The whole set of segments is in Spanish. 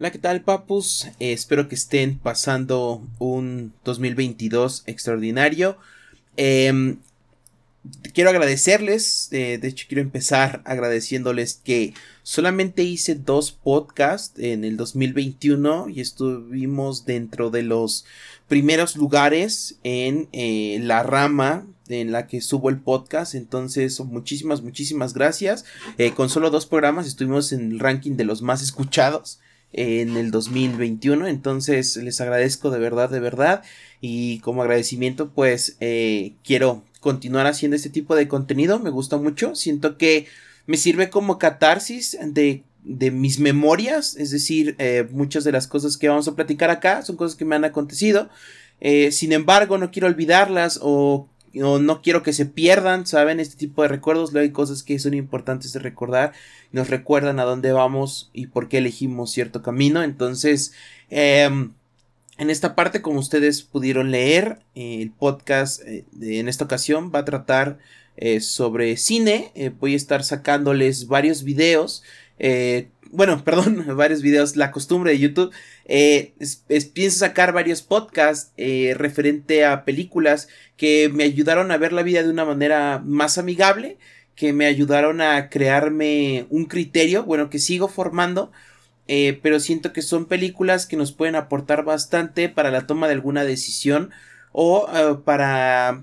Hola, ¿qué tal, papus? Eh, espero que estén pasando un 2022 extraordinario. Em, quiero agradecerles, eh, de hecho quiero empezar agradeciéndoles que solamente hice dos podcasts en el 2021 y estuvimos dentro de los primeros lugares en eh, la rama en la que subo el podcast. Entonces, muchísimas, muchísimas gracias. Con solo dos programas estuvimos en el ranking de los más escuchados en el 2021. Entonces, les agradezco de verdad, de verdad. Y como agradecimiento, pues eh, quiero continuar haciendo este tipo de contenido. Me gusta mucho. Siento que me sirve como catarsis de de mis memorias, es decir, eh, muchas de las cosas que vamos a platicar acá son cosas que me han acontecido. sin embargo, no quiero olvidarlas o no, no quiero que se pierdan, ¿saben? Este tipo de recuerdos, luego hay cosas que son importantes de recordar, nos recuerdan a dónde vamos y por qué elegimos cierto camino, entonces, em, en esta parte, como ustedes pudieron leer, el podcast eh, en esta ocasión va a tratar eh, sobre cine, eh, voy a estar sacándoles varios videos, bueno, perdón, varios videos, la costumbre de YouTube, eh, pienso sacar varios podcasts eh, referente a películas que me ayudaron a ver la vida de una manera más amigable, que me ayudaron a crearme un criterio, bueno, que sigo formando, eh, pero siento que son películas que nos pueden aportar bastante para la toma de alguna decisión o para,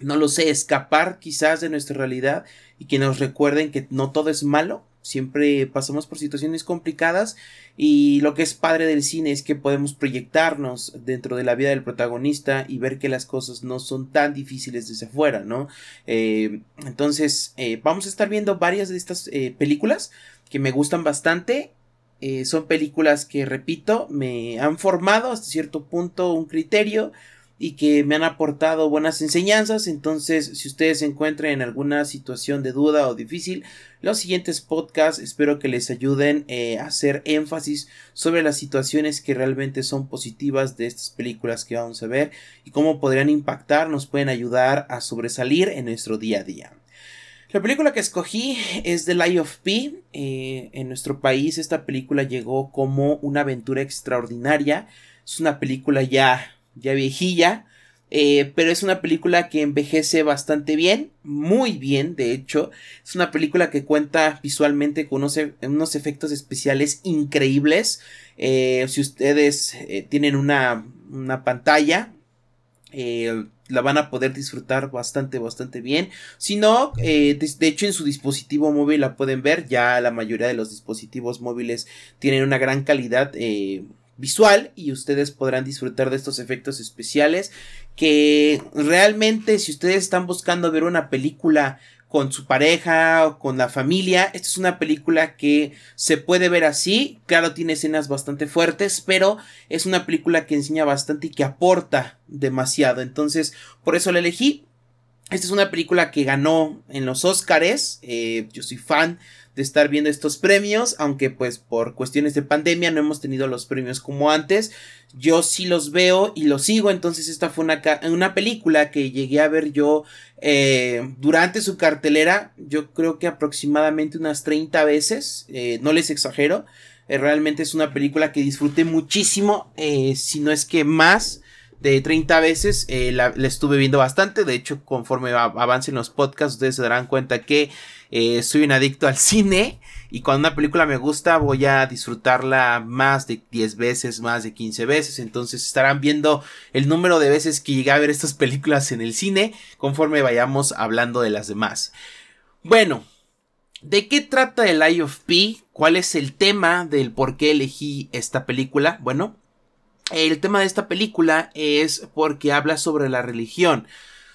no lo sé, escapar quizás de nuestra realidad y que nos recuerden que no todo es malo, siempre pasamos por situaciones complicadas y lo que es padre del cine es que podemos proyectarnos dentro de la vida del protagonista y ver que las cosas no son tan difíciles desde afuera, ¿no? Eh, entonces eh, vamos a estar viendo varias de estas eh, películas que me gustan bastante. son películas que, repito, me han formado hasta cierto punto un criterio y que me han aportado buenas enseñanzas. Entonces, si ustedes se encuentran en alguna situación de duda o difícil, los siguientes podcasts espero que les ayuden eh, a hacer énfasis sobre las situaciones que realmente son positivas de estas películas que vamos a ver y cómo podrían impactar, nos pueden ayudar a sobresalir en nuestro día a día. La película que escogí es The Lie of P. Eh, en nuestro país esta película llegó como una aventura extraordinaria. Es una película ya ya viejilla, eh, pero es una película que envejece bastante bien, muy bien, de hecho. Es una película que cuenta visualmente con unos, e, efectos especiales increíbles. Eh, si ustedes eh, tienen una, una pantalla, la van a poder disfrutar bastante, bastante bien. Si no, de, de, hecho en su dispositivo móvil la pueden ver. Ya la mayoría de los dispositivos móviles tienen una gran calidad visual y ustedes podrán disfrutar de estos efectos especiales que realmente si ustedes están buscando ver una película con su pareja o con la familia. Esta es una película que se puede ver así. Claro, tiene escenas bastante fuertes, pero es una película que enseña bastante y que aporta demasiado. Entonces, por eso la elegí. Esta es una película que ganó en los Oscars. Eh, yo soy fan de estar viendo estos premios, aunque pues por cuestiones de pandemia no hemos tenido los premios como antes. Yo sí los veo y los sigo, entonces esta fue una, una película que llegué a ver yo eh, durante su cartelera, yo creo que aproximadamente unas 30 veces, eh, no les exagero, eh, realmente es una película que disfruté muchísimo, si no es que más de 30 veces. la, estuve viendo bastante. De hecho, conforme avancen los podcasts, ustedes se darán cuenta que eh, soy un adicto al cine y cuando una película me gusta voy a disfrutarla más de 10 veces, más de 15 veces. Entonces estarán viendo el número de veces que llegué a ver estas películas en el cine conforme vayamos hablando de las demás. Bueno, ¿de qué trata el Eye of P? ¿Cuál es el tema del por qué elegí esta película? Bueno, el tema de esta película es porque habla sobre la religión.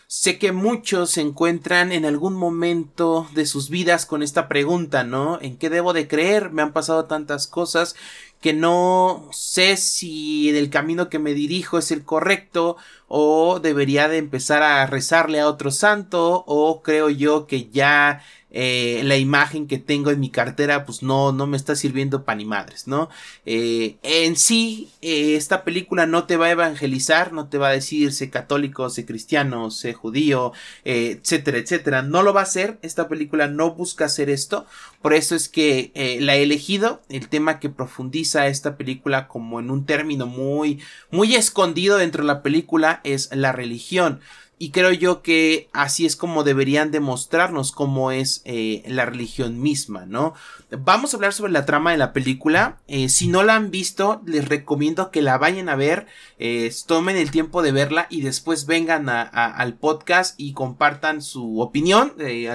Sé que muchos se encuentran en algún momento de sus vidas con esta pregunta, ¿no? ¿En qué debo de creer? Me han pasado tantas cosas que no sé si el camino que me dirijo es el correcto o debería de empezar a rezarle a otro santo o creo yo que ya eh, la imagen que tengo en mi cartera pues no, no me está sirviendo para ni madres, ¿no? Eh, en sí, eh, esta película no te va a evangelizar, no te va a decir sé católico, sé cristiano, sé judío, etcétera, etcétera. No lo va a hacer, esta película no busca hacer esto, por eso es que la he elegido, el tema que profundiza esta película como en un término muy, muy escondido dentro de la película es la religión. Y creo yo que así es como deberían demostrarnos cómo es eh, la religión misma, ¿no? Vamos a hablar sobre la trama de la película. Eh, si no la han visto, les recomiendo que la vayan a ver, eh, tomen el tiempo de verla y después vengan al podcast y compartan su opinión.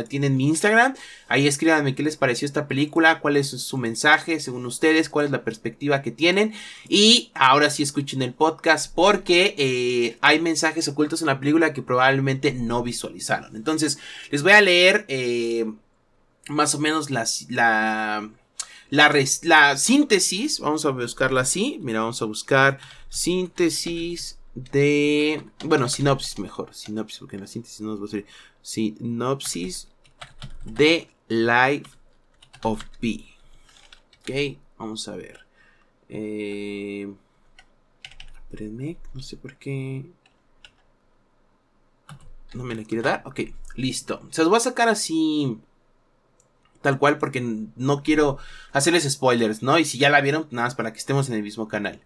tienen mi Instagram. Ahí escríbanme qué les pareció esta película, cuál es su mensaje según ustedes, cuál es la perspectiva que tienen. Y ahora sí escuchen el podcast porque hay mensajes ocultos en la película que probablemente no visualizaron. Entonces, les voy a leer eh, más o menos la, la, la, síntesis. Vamos a buscarla así. Mira, vamos a buscar síntesis de... Bueno, sinopsis mejor. Sinopsis, porque en la síntesis no nos va a salir. Sinopsis de Life of P. Ok, vamos a ver. Eh, no sé por qué. No me la quiere dar. Ok, listo. Se los voy a sacar así. Tal cual, porque no quiero hacerles spoilers, ¿no? Y si ya la vieron, nada más para que estemos en el mismo canal.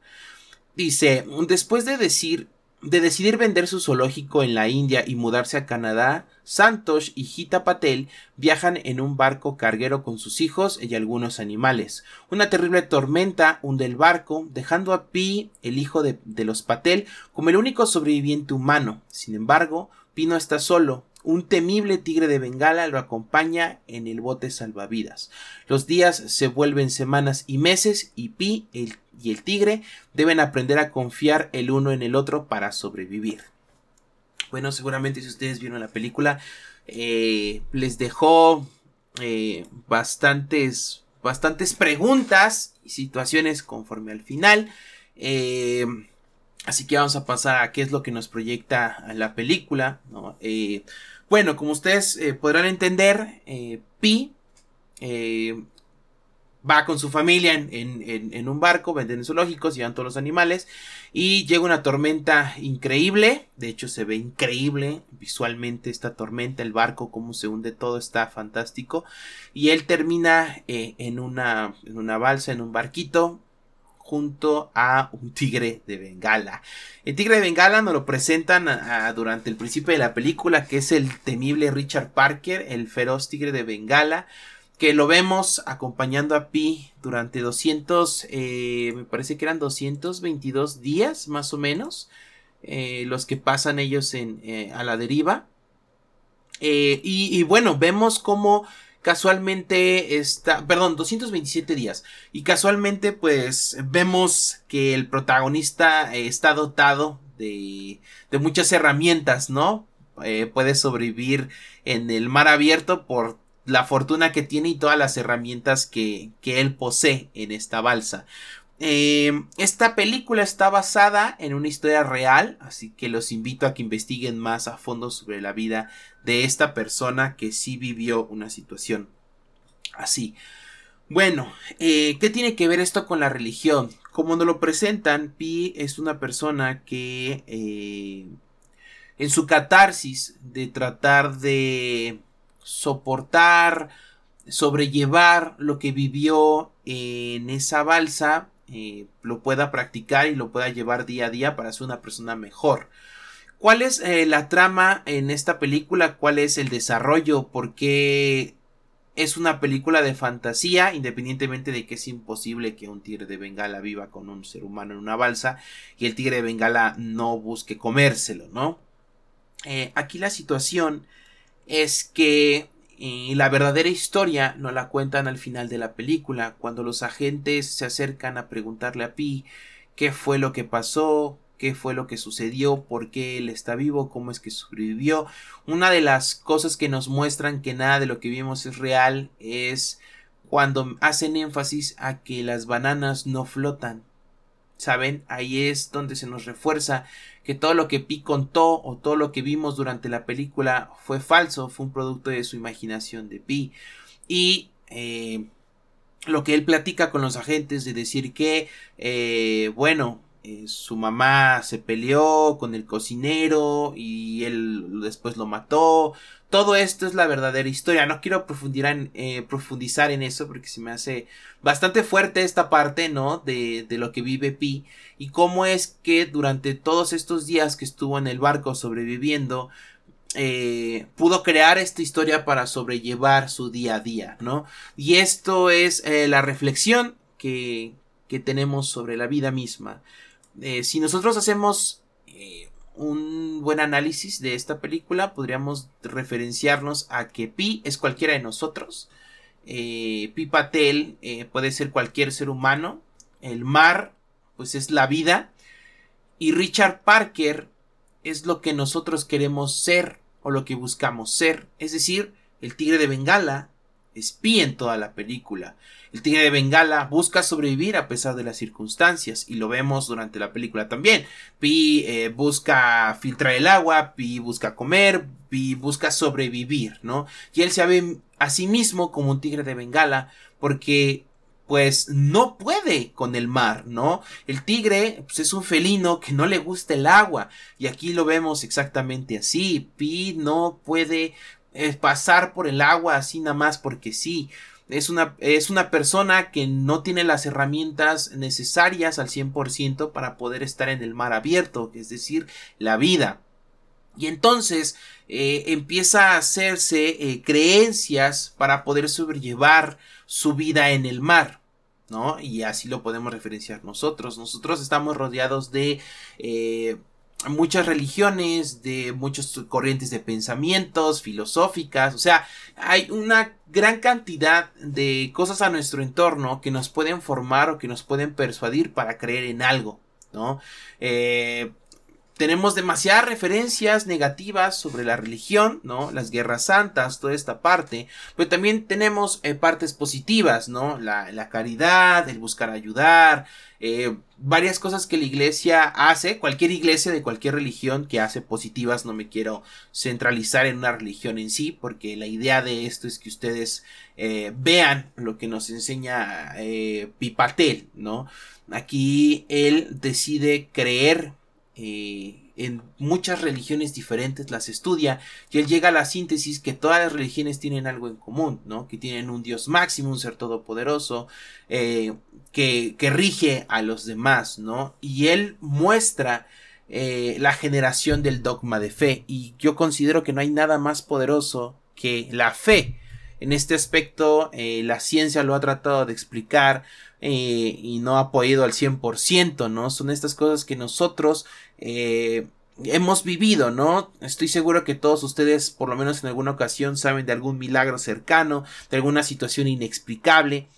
Dice: Después de decir de decidir vender su zoológico en la India y mudarse a Canadá, Santosh y Gita Patel viajan en un barco carguero con sus hijos y algunos animales. Una terrible tormenta hunde el barco, dejando a Pi, el hijo de, de los Patel, como el único sobreviviente humano. Sin embargo, Pi no está solo, un temible tigre de Bengala lo acompaña en el bote salvavidas. Los días se vuelven semanas y meses y Pi y el tigre deben aprender a confiar el uno en el otro para sobrevivir. Bueno, seguramente si ustedes vieron la película, eh, les dejó eh, bastantes, bastantes preguntas y situaciones conforme al final. Eh, Así que vamos a pasar a qué es lo que nos proyecta la película. Eh, bueno, como ustedes eh, podrán entender, eh, Pi va con su familia en, un barco, venden zoológicos, llevan todos los animales y llega una tormenta increíble. De hecho, se ve increíble visualmente esta tormenta, el barco, cómo se hunde todo, está fantástico. Y él termina en, una, en una balsa, en un barquito, junto a un tigre de Bengala. El tigre de Bengala nos lo presentan durante el principio de la película, que es el temible Richard Parker, el feroz tigre de Bengala, que lo vemos acompañando a Pi durante 200, eh, me parece que eran 222 días más o menos, eh, los que pasan ellos en, eh, a la deriva. Y, y, bueno, vemos cómo casualmente está, perdón, 227 días. Y casualmente pues vemos que el protagonista eh, está dotado de, muchas herramientas, ¿no? Eh, puede sobrevivir en el mar abierto por la fortuna que tiene y todas las herramientas que, que él posee en esta balsa. Eh, esta película está basada en una historia real, así que los invito a que investiguen más a fondo sobre la vida de esta persona que sí vivió una situación así. Bueno, eh, ¿qué tiene que ver esto con la religión? Como nos lo presentan, Pi es una persona que eh, en su catarsis de tratar de soportar, sobrellevar lo que vivió en esa balsa, eh, lo pueda practicar y lo pueda llevar día a día para ser una persona mejor. ¿Cuál es eh, la trama en esta película? ¿Cuál es el desarrollo? ¿Por qué es una película de fantasía? Independientemente de que es imposible que un tigre de Bengala viva con un ser humano en una balsa y el tigre de Bengala no busque comérselo, ¿no? Eh, aquí la situación es que y la verdadera historia no la cuentan al final de la película, cuando los agentes se acercan a preguntarle a Pi qué fue lo que pasó, qué fue lo que sucedió, por qué él está vivo, cómo es que sobrevivió. Una de las cosas que nos muestran que nada de lo que vimos es real es cuando hacen énfasis a que las bananas no flotan. ¿saben? Ahí es donde se nos refuerza que todo lo que Pi contó o todo lo que vimos durante la película fue falso, fue un producto de su imaginación de Pi. Y eh, lo que él platica con los agentes de decir que, eh, bueno, eh, su mamá se peleó con el cocinero y él después lo mató. Todo esto es la verdadera historia. No quiero profundizar en, eh, profundizar en eso porque se me hace bastante fuerte esta parte, ¿no? De, de lo que vive Pi y cómo es que durante todos estos días que estuvo en el barco sobreviviendo, eh, pudo crear esta historia para sobrellevar su día a día, ¿no? Y esto es la reflexión que, que tenemos sobre la vida misma. Eh, si nosotros hacemos eh, un buen análisis de esta película, podríamos referenciarnos a que Pi es cualquiera de nosotros. Eh, Pi Patel puede ser cualquier ser humano. El mar, pues es la vida. Y Richard Parker es lo que nosotros queremos ser o lo que buscamos ser. Es decir, el tigre de Bengala es Pi en toda la película. El tigre de Bengala busca sobrevivir a pesar de las circunstancias y lo vemos durante la película también. Pi eh, busca filtrar el agua, Pi busca comer, Pi busca sobrevivir, ¿no? Y él se ve a sí mismo como un tigre de Bengala porque pues no puede con el mar, ¿no? El tigre pues, es un felino que no le gusta el agua y aquí lo vemos exactamente así. Pi no puede eh, pasar por el agua así nada más porque sí. Es una, es una persona que no tiene las herramientas necesarias al 100% para poder estar en el mar abierto, es decir, la vida. Y entonces eh, empieza a hacerse eh, creencias para poder sobrellevar su vida en el mar. ¿no? Y así lo podemos referenciar nosotros. Nosotros estamos rodeados de eh, muchas religiones, de muchas corrientes de pensamientos, filosóficas, o sea, hay una gran cantidad de cosas a nuestro entorno que nos pueden formar o que nos pueden persuadir para creer en algo, ¿no? Eh, tenemos demasiadas referencias negativas sobre la religión, ¿no? Las guerras santas, toda esta parte, pero también tenemos eh, partes positivas, ¿no? La, la, caridad, el buscar ayudar, eh, varias cosas que la iglesia hace, cualquier iglesia de cualquier religión que hace positivas, no me quiero centralizar en una religión en sí, porque la idea de esto es que ustedes eh, vean lo que nos enseña Pipatel, ¿no? Aquí él decide creer eh, en muchas religiones diferentes las estudia y él llega a la síntesis que todas las religiones tienen algo en común, ¿no? Que tienen un Dios máximo, un ser todopoderoso, eh, que, que, rige a los demás, ¿no? Y él muestra eh, la generación del dogma de fe y yo considero que no hay nada más poderoso que la fe. En este aspecto, la ciencia lo ha tratado de explicar, y no ha podido al 100%, ¿no? Son estas cosas que nosotros eh, hemos vivido, ¿no? Estoy seguro que todos ustedes, por lo menos en alguna ocasión, saben de algún milagro cercano, de alguna situación inexplicable.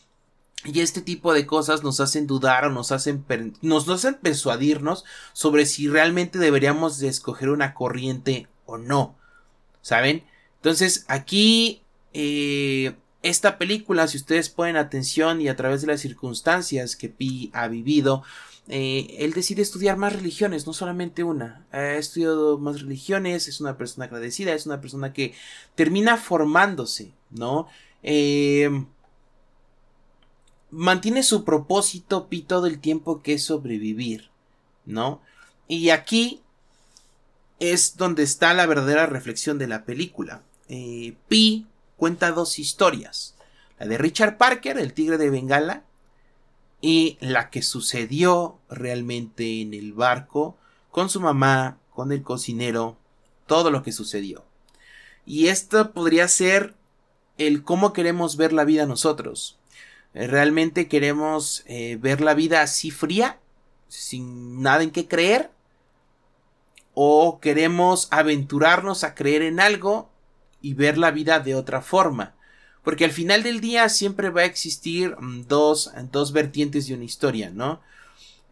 Y este tipo de cosas nos hacen dudar o nos hacen, nos, hacen persuadirnos sobre si realmente deberíamos de escoger una corriente o no. ¿Saben? Entonces aquí eh, esta película, si ustedes ponen atención y a través de las circunstancias que Pi ha vivido, eh, él decide estudiar más religiones, no solamente una. Ha estudiado más religiones, es una persona agradecida, es una persona que termina formándose, ¿no? Eh, mantiene su propósito Pi todo el tiempo que es sobrevivir, ¿no? Y aquí es donde está la verdadera reflexión de la película. Eh, Pi cuenta dos historias. La de Richard Parker, el tigre de Bengala, y la que sucedió realmente en el barco con su mamá, con el cocinero, todo lo que sucedió. Y esto podría ser el cómo queremos ver la vida nosotros. Eh, ¿Realmente queremos eh, ver la vida así fría, sin nada en qué creer? ¿O queremos aventurarnos a creer en algo y ver la vida de otra forma. Porque al final del día siempre va a existir mm, dos, dos vertientes de una historia, ¿no?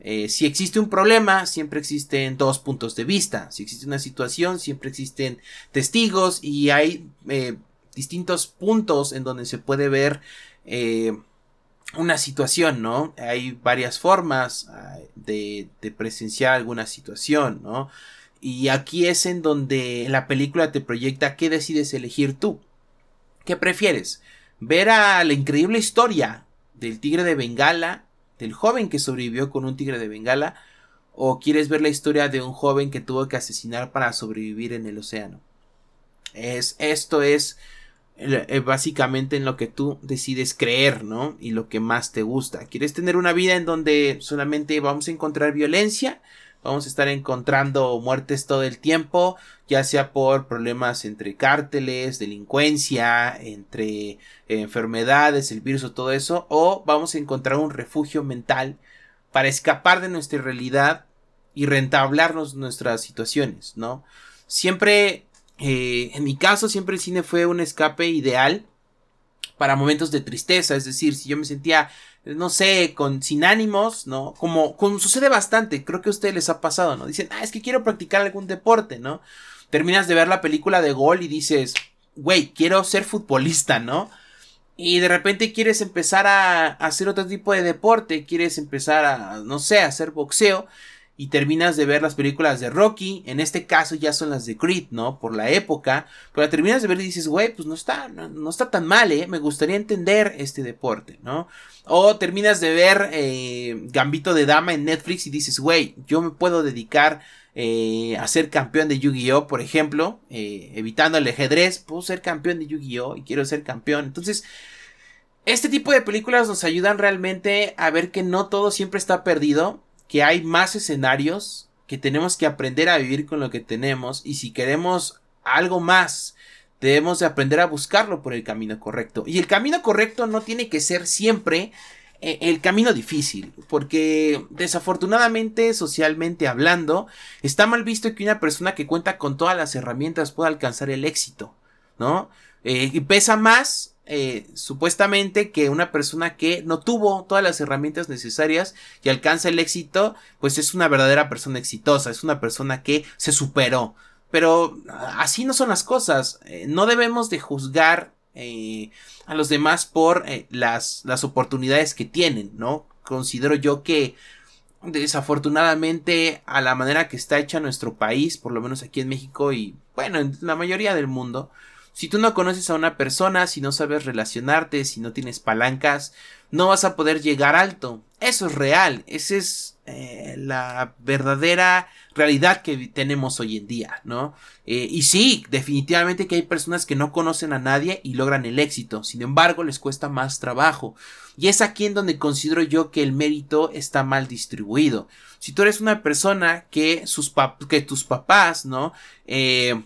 Eh, si existe un problema, siempre existen dos puntos de vista. Si existe una situación, siempre existen testigos y hay eh, distintos puntos en donde se puede ver eh, una situación, ¿no? Hay varias formas de, de presenciar alguna situación, ¿no? Y aquí es en donde la película te proyecta qué decides elegir tú. ¿Qué prefieres? ¿Ver a la increíble historia del tigre de Bengala, del joven que sobrevivió con un tigre de Bengala, o quieres ver la historia de un joven que tuvo que asesinar para sobrevivir en el océano? Es, esto es eh, básicamente en lo que tú decides creer, ¿no? Y lo que más te gusta. ¿Quieres tener una vida en donde solamente vamos a encontrar violencia? Vamos a estar encontrando muertes todo el tiempo, ya sea por problemas entre cárteles, delincuencia, entre enfermedades, el virus o todo eso, o vamos a encontrar un refugio mental para escapar de nuestra realidad y rentablarnos nuestras situaciones, ¿no? Siempre eh, en mi caso, siempre el cine fue un escape ideal para momentos de tristeza. Es decir, si yo me sentía, no sé, con, sin ánimos, ¿no? Como, sucede bastante, creo que a ustedes les ha pasado, ¿no? Dicen, ah, es que quiero practicar algún deporte, ¿no? Terminas de ver la película de gol y dices, güey, quiero ser futbolista, ¿no? Y de repente quieres empezar a hacer otro tipo de deporte, quieres empezar a, no sé, a hacer boxeo y terminas de ver las películas de Rocky, en este caso ya son las de Creed, ¿no? Por la época, pero terminas de ver y dices, güey, pues no está, no, está tan mal, ¿eh? Me gustaría entender este deporte, ¿no? O terminas de ver eh, Gambito de Dama en Netflix y dices, güey, yo me puedo dedicar eh, a ser campeón de Yu-Gi-Oh, por ejemplo, eh, evitando el ajedrez, puedo ser campeón de Yu-Gi-Oh y quiero ser campeón. Entonces, este tipo de películas nos ayudan realmente a ver que no todo siempre está perdido que hay más escenarios, que tenemos que aprender a vivir con lo que tenemos y si queremos algo más, debemos de aprender a buscarlo por el camino correcto. Y el camino correcto no tiene que ser siempre eh, el camino difícil, porque desafortunadamente, socialmente hablando, está mal visto que una persona que cuenta con todas las herramientas pueda alcanzar el éxito, ¿no? Eh, y pesa más eh, supuestamente que una persona que no tuvo todas las herramientas necesarias y alcanza el éxito, pues es una verdadera persona exitosa, es una persona que se superó. Pero así no son las cosas. Eh, no debemos de juzgar eh, a los demás por las, las oportunidades que tienen, ¿no? Considero yo que desafortunadamente a la manera que está hecha nuestro país, por lo menos aquí en México y bueno, en la mayoría del mundo, si tú no conoces a una persona, si no sabes relacionarte, si no tienes palancas, no vas a poder llegar alto. Eso es real, esa es eh, la verdadera realidad que tenemos hoy en día, ¿no? Eh, y sí, definitivamente que hay personas que no conocen a nadie y logran el éxito, sin embargo les cuesta más trabajo. Y es aquí en donde considero yo que el mérito está mal distribuido. Si tú eres una persona que, sus que tus papás, ¿no? Eh,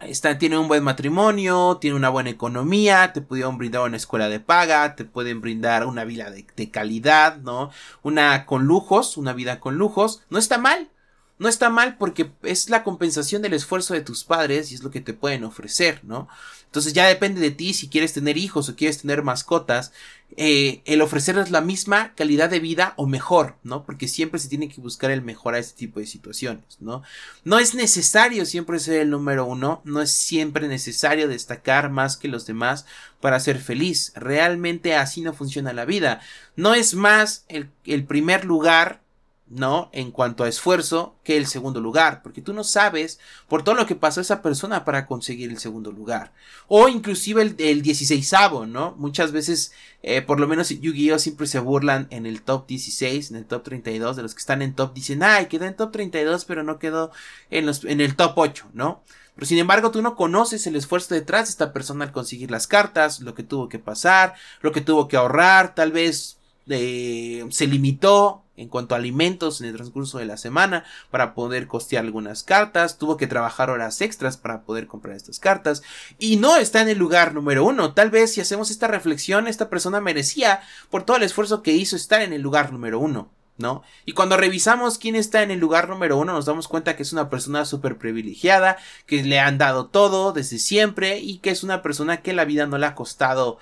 Está, tiene un buen matrimonio, tiene una buena economía, te pudieron brindar una escuela de paga, te pueden brindar una vida de, de, calidad, ¿no? Una con lujos, una vida con lujos, no está mal, no está mal porque es la compensación del esfuerzo de tus padres y es lo que te pueden ofrecer, ¿no? Entonces ya depende de ti si quieres tener hijos o quieres tener mascotas, eh, el ofrecerles la misma calidad de vida o mejor, ¿no? Porque siempre se tiene que buscar el mejor a este tipo de situaciones, ¿no? No es necesario siempre ser el número uno, no es siempre necesario destacar más que los demás para ser feliz. Realmente así no funciona la vida. No es más el, el primer lugar ¿no? En cuanto a esfuerzo, que el segundo lugar, porque tú no sabes por todo lo que pasó esa persona para conseguir el segundo lugar. O inclusive el, el 16 ¿no? Muchas veces, eh, por lo menos Yu-Gi-Oh! siempre se burlan en el top 16, en el top 32, de los que están en top, dicen, ay, quedó en top 32, pero no quedó en, los, en el top 8, ¿no? Pero sin embargo, tú no conoces el esfuerzo detrás de esta persona al conseguir las cartas, lo que tuvo que pasar, lo que tuvo que ahorrar, tal vez eh, se limitó en cuanto a alimentos en el transcurso de la semana para poder costear algunas cartas, tuvo que trabajar horas extras para poder comprar estas cartas y no está en el lugar número uno. Tal vez si hacemos esta reflexión, esta persona merecía por todo el esfuerzo que hizo estar en el lugar número uno. ¿No? Y cuando revisamos quién está en el lugar número uno, nos damos cuenta que es una persona súper privilegiada, que le han dado todo desde siempre y que es una persona que la vida no le ha costado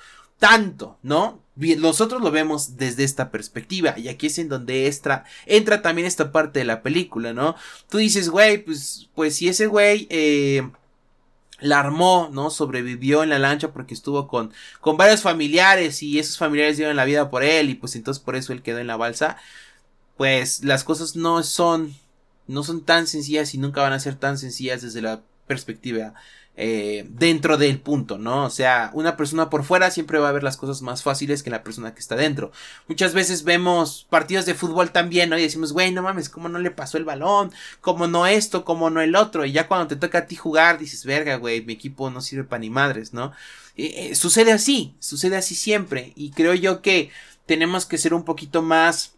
tanto, ¿no? Nosotros lo vemos desde esta perspectiva y aquí es en donde entra, también esta parte de la película, ¿no? Tú dices, güey, pues, pues si ese güey eh, la armó, ¿no? Sobrevivió en la lancha porque estuvo con, con varios familiares y esos familiares dieron la vida por él y pues entonces por eso él quedó en la balsa. Pues las cosas no son, no son tan sencillas y nunca van a ser tan sencillas desde la perspectiva eh, dentro del punto, ¿no? O sea, una persona por fuera siempre va a ver las cosas más fáciles que la persona que está dentro. Muchas veces vemos partidos de fútbol también, ¿no? Y decimos, güey, no mames, ¿cómo no le pasó el balón? ¿Cómo no esto? ¿Cómo no el otro? Y ya cuando te toca a ti jugar, dices, verga, güey, mi equipo no sirve para ni madres, ¿no? Eh, eh, sucede así, sucede así siempre. Y creo yo que tenemos que ser un poquito más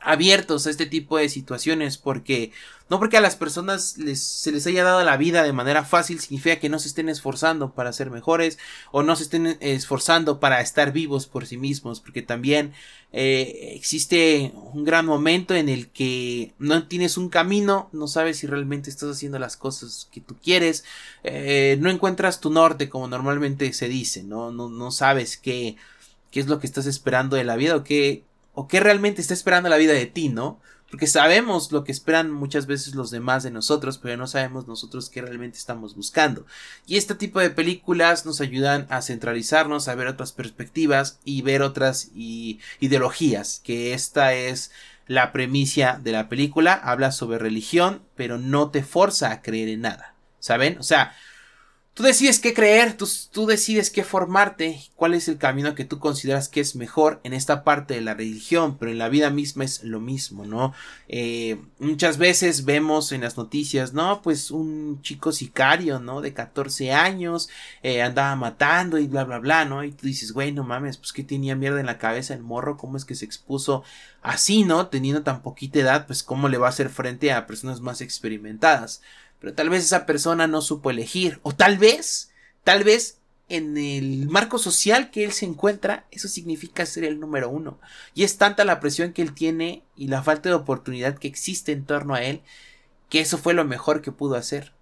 abiertos a este tipo de situaciones porque no porque a las personas les, se les haya dado la vida de manera fácil significa que no se estén esforzando para ser mejores o no se estén esforzando para estar vivos por sí mismos porque también eh, existe un gran momento en el que no tienes un camino no sabes si realmente estás haciendo las cosas que tú quieres eh, no encuentras tu norte como normalmente se dice no no, no sabes qué qué es lo que estás esperando de la vida o qué o qué realmente está esperando la vida de ti, ¿no? Porque sabemos lo que esperan muchas veces los demás de nosotros, pero no sabemos nosotros qué realmente estamos buscando. Y este tipo de películas nos ayudan a centralizarnos, a ver otras perspectivas y ver otras ideologías, que esta es la premisa de la película, habla sobre religión, pero no te forza a creer en nada, ¿saben? O sea, Tú decides qué creer, tú, decides qué formarte, cuál es el camino que tú consideras que es mejor en esta parte de la religión, pero en la vida misma es lo mismo, ¿no? Eh, muchas veces vemos en las noticias, ¿no? Pues un chico sicario, ¿no? De 14 años, eh, andaba matando y bla, bla, bla, ¿no? Y tú dices, güey, no mames, pues que tenía mierda en la cabeza el morro, ¿cómo es que se expuso así, ¿no? Teniendo tan poquita edad, pues cómo le va a hacer frente a personas más experimentadas. Pero tal vez esa persona no supo elegir. O tal vez, tal vez en el marco social que él se encuentra, eso significa ser el número uno. Y es tanta la presión que él tiene y la falta de oportunidad que existe en torno a él, que eso fue lo mejor que pudo hacer.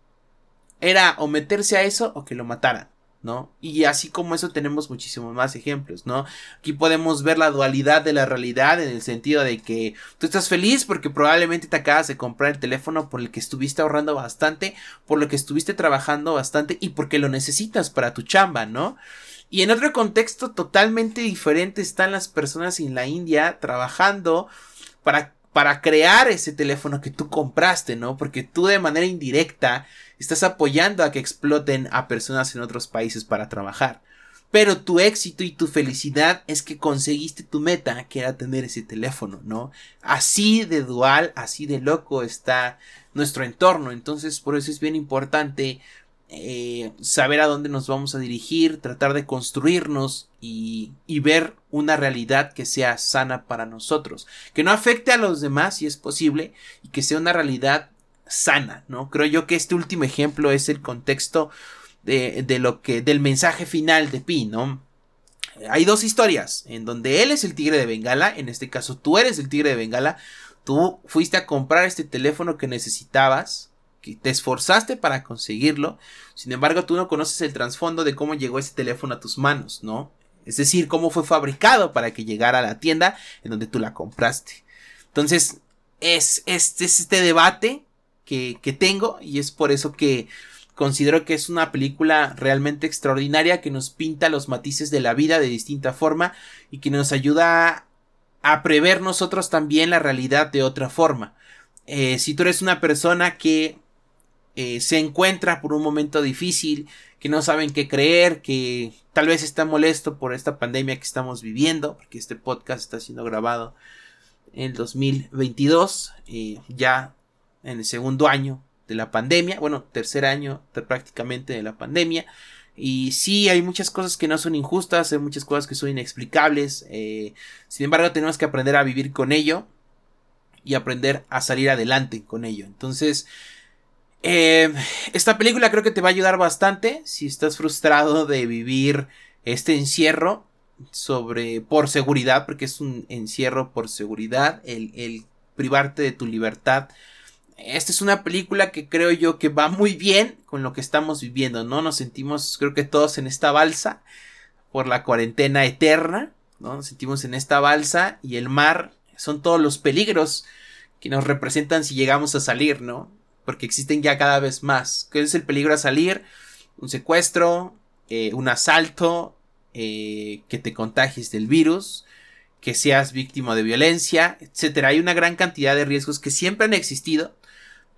Era o meterse a eso o que lo mataran. ¿No? Y así como eso tenemos muchísimos más ejemplos, ¿no? Aquí podemos ver la dualidad de la realidad en el sentido de que tú estás feliz porque probablemente te acabas de comprar el teléfono por el que estuviste ahorrando bastante, por lo que estuviste trabajando bastante y porque lo necesitas para tu chamba, ¿no? Y en otro contexto totalmente diferente están las personas en la India trabajando para para crear ese teléfono que tú compraste, ¿no? Porque tú de manera indirecta estás apoyando a que exploten a personas en otros países para trabajar. Pero tu éxito y tu felicidad es que conseguiste tu meta, que era tener ese teléfono, ¿no? Así de dual, así de loco está nuestro entorno. Entonces, por eso es bien importante eh, saber a dónde nos vamos a dirigir, tratar de construirnos y, y, ver una realidad que sea sana para nosotros, que no afecte a los demás si es posible y que sea una realidad sana, ¿no? Creo yo que este último ejemplo es el contexto de, de lo que, del mensaje final de Pi, ¿no? Hay dos historias en donde él es el tigre de Bengala, en este caso tú eres el tigre de Bengala, tú fuiste a comprar este teléfono que necesitabas, que te esforzaste para conseguirlo, sin embargo tú no conoces el trasfondo de cómo llegó ese teléfono a tus manos, ¿no? Es decir, cómo fue fabricado para que llegara a la tienda en donde tú la compraste. Entonces, es, es, este debate que, tengo y es por eso que considero que es una película realmente extraordinaria que nos pinta los matices de la vida de distinta forma y que nos ayuda a prever nosotros también la realidad de otra forma. Eh, si tú eres una persona que eh, se encuentra por un momento difícil, que no saben qué creer, que tal vez está molesto por esta pandemia que estamos viviendo, porque este podcast está siendo grabado en el 2022, eh, ya en el segundo año de la pandemia, bueno, tercer año prácticamente de la pandemia. Y sí, hay muchas cosas que no son injustas, hay muchas cosas que son inexplicables. Eh, sin embargo, tenemos que aprender a vivir con ello y aprender a salir adelante con ello. Entonces, eh, esta película creo que te va a ayudar bastante si estás frustrado de vivir este encierro sobre por seguridad, porque es un encierro por seguridad, el, el privarte de tu libertad. Esta es una película que creo yo que va muy bien con lo que estamos viviendo, ¿no? Nos sentimos, creo que todos en esta balsa por la cuarentena eterna, ¿no? Nos sentimos en esta balsa y el mar son todos los peligros que nos representan si llegamos a salir, ¿no? porque existen ya cada vez más. ¿Qué es el peligro a salir? un secuestro, eh, un asalto, eh, que te contagies del virus, que seas víctima de violencia, etcétera. Hay una gran cantidad de riesgos que siempre han existido,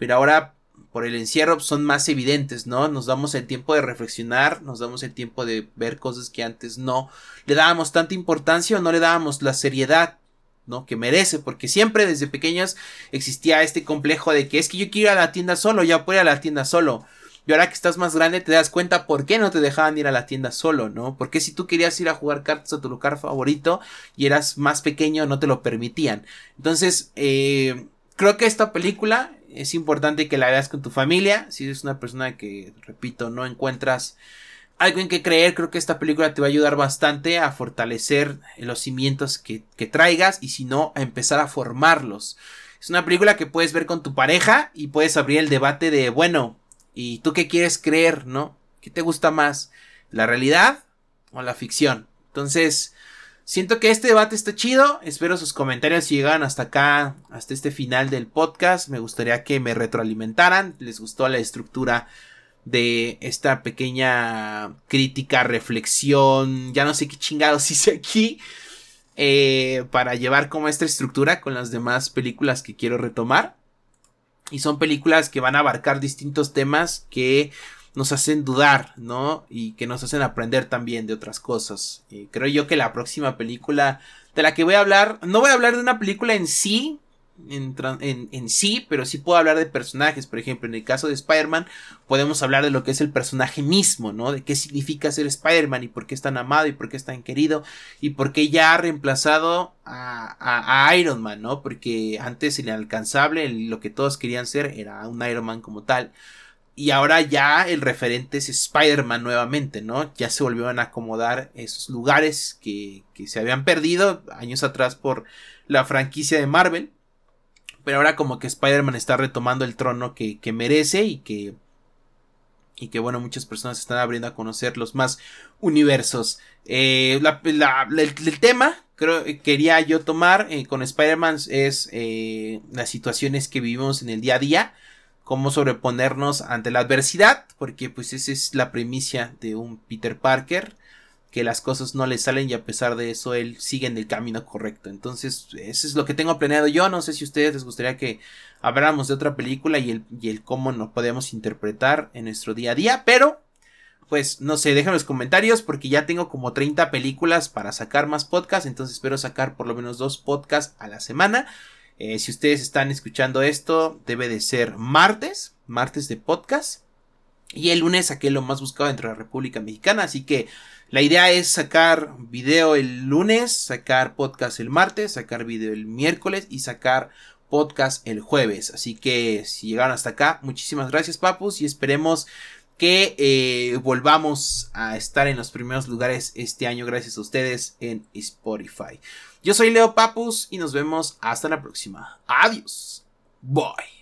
pero ahora por el encierro son más evidentes, ¿no? Nos damos el tiempo de reflexionar, nos damos el tiempo de ver cosas que antes no le dábamos tanta importancia o no le dábamos la seriedad, ¿no? Que merece, porque siempre desde pequeños existía este complejo de que es que yo quiero ir a la tienda solo, ya puedo ir a la tienda solo. Y ahora que estás más grande te das cuenta por qué no te dejaban ir a la tienda solo, ¿no? Porque si tú querías ir a jugar cartas a tu lugar favorito y eras más pequeño no te lo permitían. Entonces, eh, creo que esta película es importante que la veas con tu familia. Si eres una persona que, repito, no encuentras algo en que creer, creo que esta película te va a ayudar bastante a fortalecer los cimientos que, que traigas y si no, a empezar a formarlos. Es una película que puedes ver con tu pareja y puedes abrir el debate de, bueno, ¿y tú qué quieres creer, no? ¿Qué te gusta más? ¿La realidad o la ficción? Entonces, Siento que este debate está chido. Espero sus comentarios si llegan hasta acá, hasta este final del podcast. Me gustaría que me retroalimentaran. ¿Les gustó la estructura de esta pequeña crítica, reflexión? Ya no sé qué chingados hice aquí. Eh, para llevar como esta estructura con las demás películas que quiero retomar. Y son películas que van a abarcar distintos temas que nos hacen dudar, ¿no? Y que nos hacen aprender también de otras cosas. creo yo que la próxima película de la que voy a hablar, no voy a hablar de una película en sí, en, en, sí, pero sí puedo hablar de personajes. Por ejemplo, en el caso de Spider-Man, podemos hablar de lo que es el personaje mismo, ¿no? De qué significa ser Spider-Man y por qué es tan amado y por qué es tan querido y por qué ya ha reemplazado a, a Iron Man, ¿no? Porque antes el inalcanzable, lo que todos querían ser, era un Iron Man como tal. Y ahora ya el referente es Spider-Man nuevamente, ¿no? Ya se volvieron a acomodar esos lugares que, que se habían perdido años atrás por la franquicia de Marvel. Pero ahora como que Spider-Man está retomando el trono que, que merece y que y que bueno, muchas personas están abriendo a conocer los más universos. Eh, el, tema, creo, que quería yo tomar eh, con Spider-Man es eh, las situaciones que vivimos en el día a día cómo sobreponernos ante la adversidad, porque pues esa es la primicia de un Peter Parker, que las cosas no le salen y a pesar de eso él sigue en el camino correcto. Entonces, eso es lo que tengo planeado yo, no sé si a ustedes les gustaría que habláramos de otra película y el, y el cómo nos podemos interpretar en nuestro día a día, pero pues no sé, déjenme los comentarios porque ya tengo como 30 películas para sacar más podcasts, entonces espero sacar por lo menos dos podcasts a la semana. Eh, si ustedes están escuchando esto, debe de ser martes, martes de podcast. Y el lunes saqué lo más buscado dentro de la República Mexicana. Así que la idea es sacar video el lunes, sacar podcast el martes, sacar video el miércoles y sacar podcast el jueves. Así que si llegaron hasta acá, muchísimas gracias papus y esperemos que eh, volvamos a estar en los primeros lugares este año gracias a ustedes en Spotify. Yo soy Leo Papus y nos vemos hasta la próxima. Adiós. Bye.